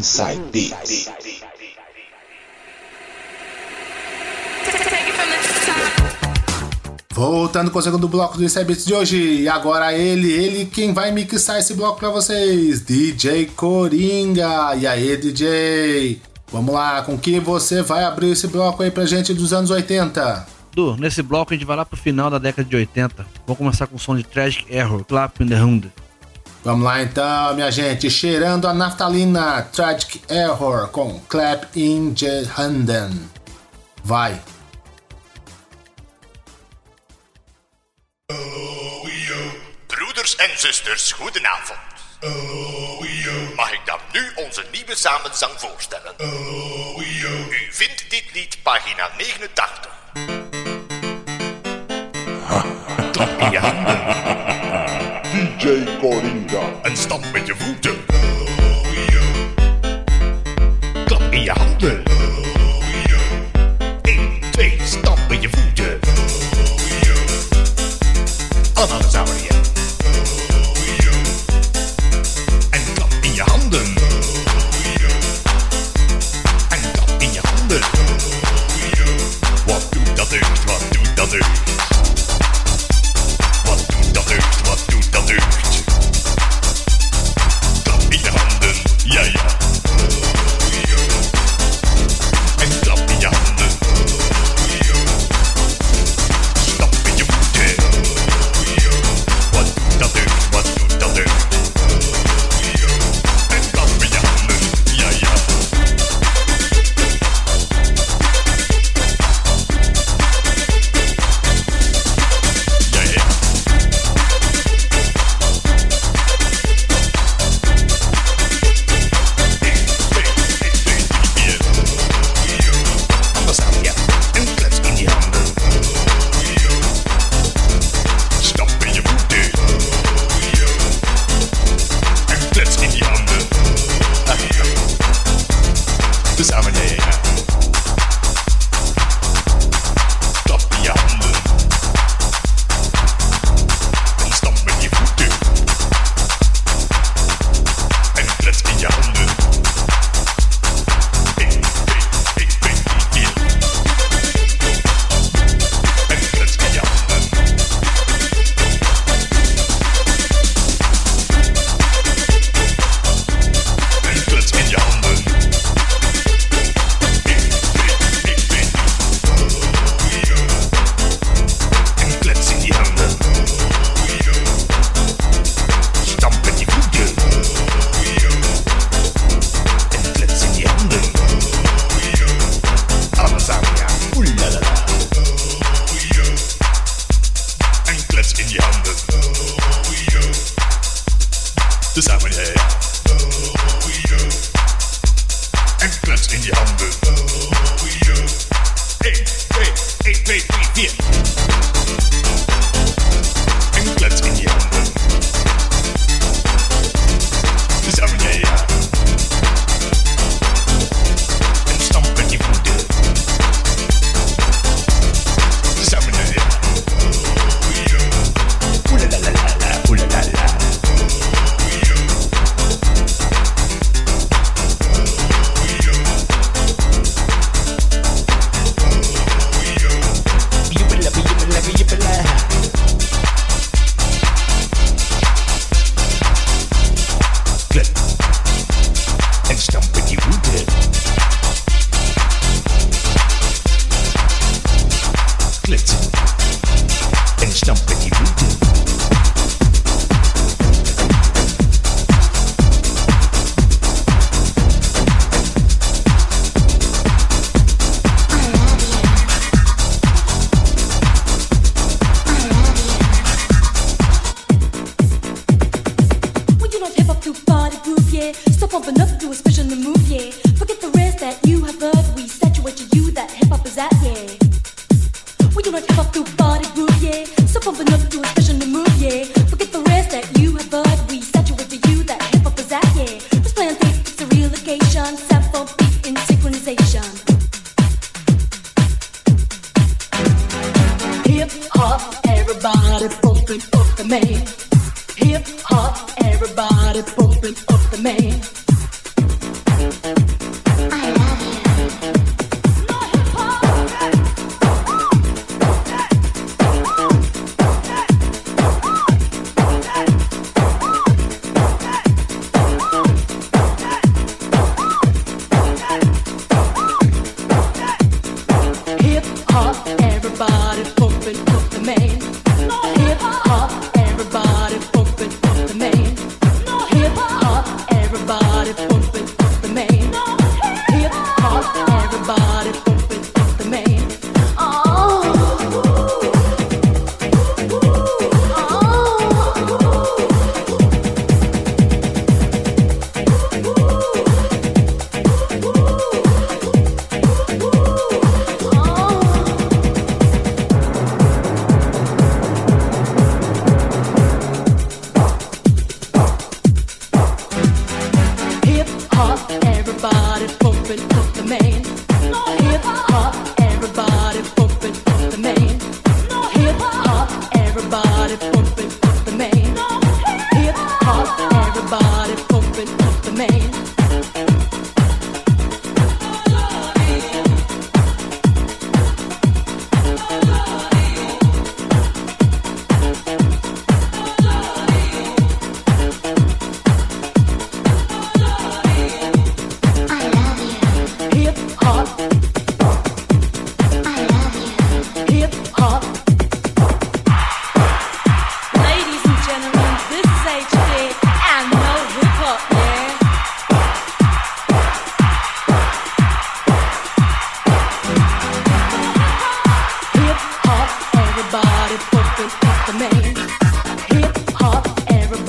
Inside Beats. Voltando com o segundo bloco do Inside Beats de hoje, e agora ele, ele quem vai mixar esse bloco para vocês, DJ Coringa. E aí, DJ? Vamos lá, com que você vai abrir esse bloco aí pra gente dos anos 80? Du, nesse bloco a gente vai lá pro final da década de 80. Vamos começar com o som de Tragic Error, Clap in the Hand. Vamos lá então, minha gente, cheirando a naftalina, Tragic Error com Clap in Jehanden. Vai! Oh, Broeders en zusters, goedenavond. Oh, Mag ik dan nu onze nieuwe samenzang voorstellen? Oh, U vindt dit lied pagina 89. Clap. DJ Coringa. En stap met je voeten. Klap in je handen.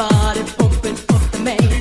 body pumping up the main.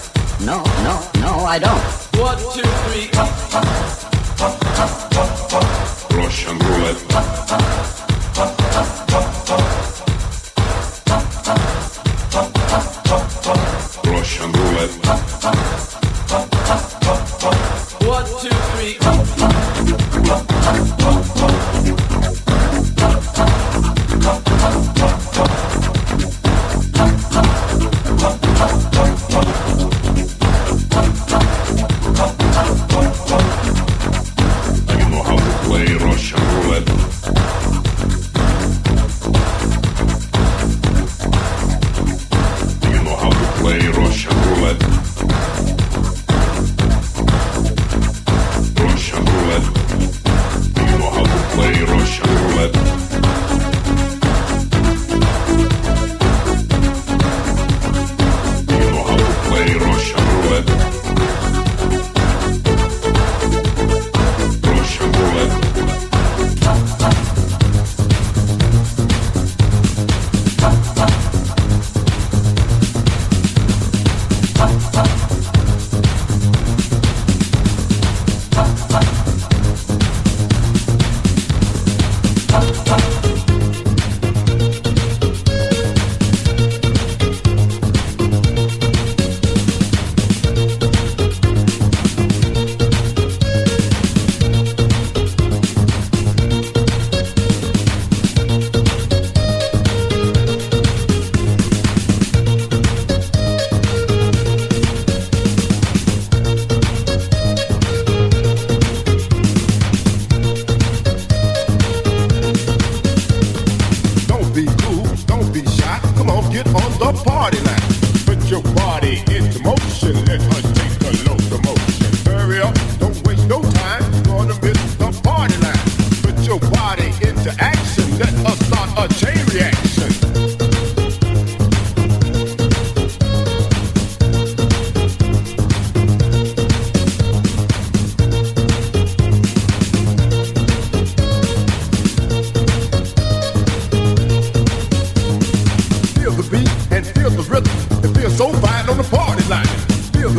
No, no, no, I don't. One, two, three, up, up, up, up.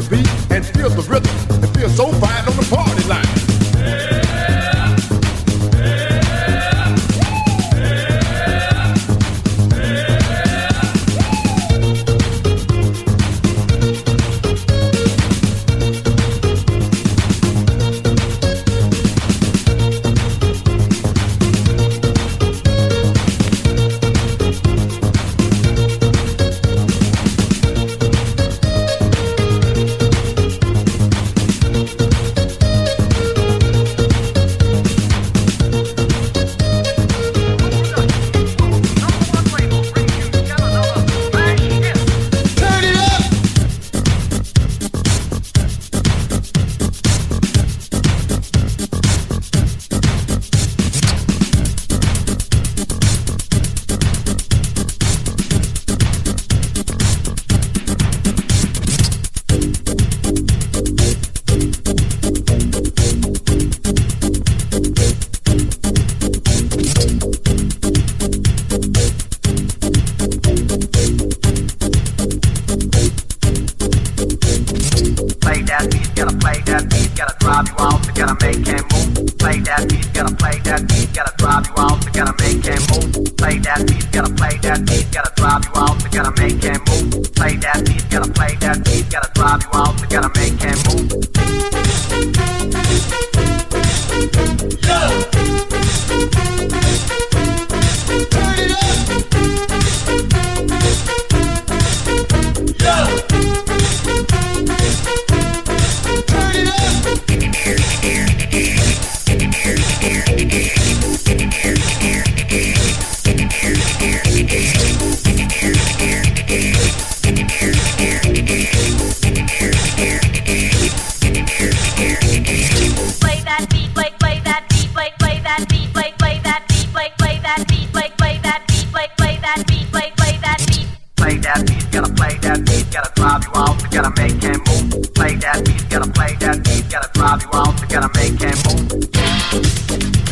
the beat. play that beat, gotta drive you out, gotta make him move.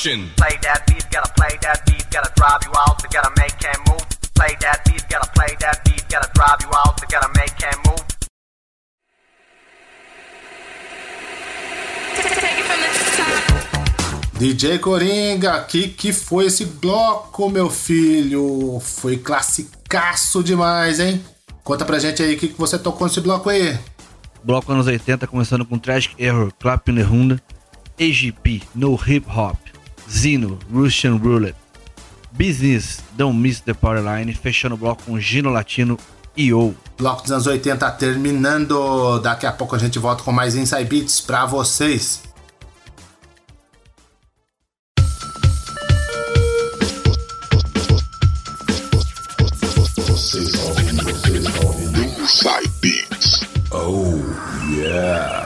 Production. Play that beat, gotta play that beat, gotta drive you out, gotta make it move. Play that beat, gotta play that beat, gotta drive you out, gotta make it move. DJ Coringa, que que foi esse bloco, meu filho? Foi classicaço demais, hein? Conta pra gente aí o que, que você tocou nesse bloco aí. Bloco anos 80, começando com Tragic Error, Clap in the Runda, AGP, No Hip Hop, Zino, Russian Roulette, Business, Don't Miss the Power Line, fechando o bloco com Gino Latino e O. Bloco dos anos 80 terminando. Daqui a pouco a gente volta com mais Inside Beats pra vocês. Inside Beats. Oh, yeah.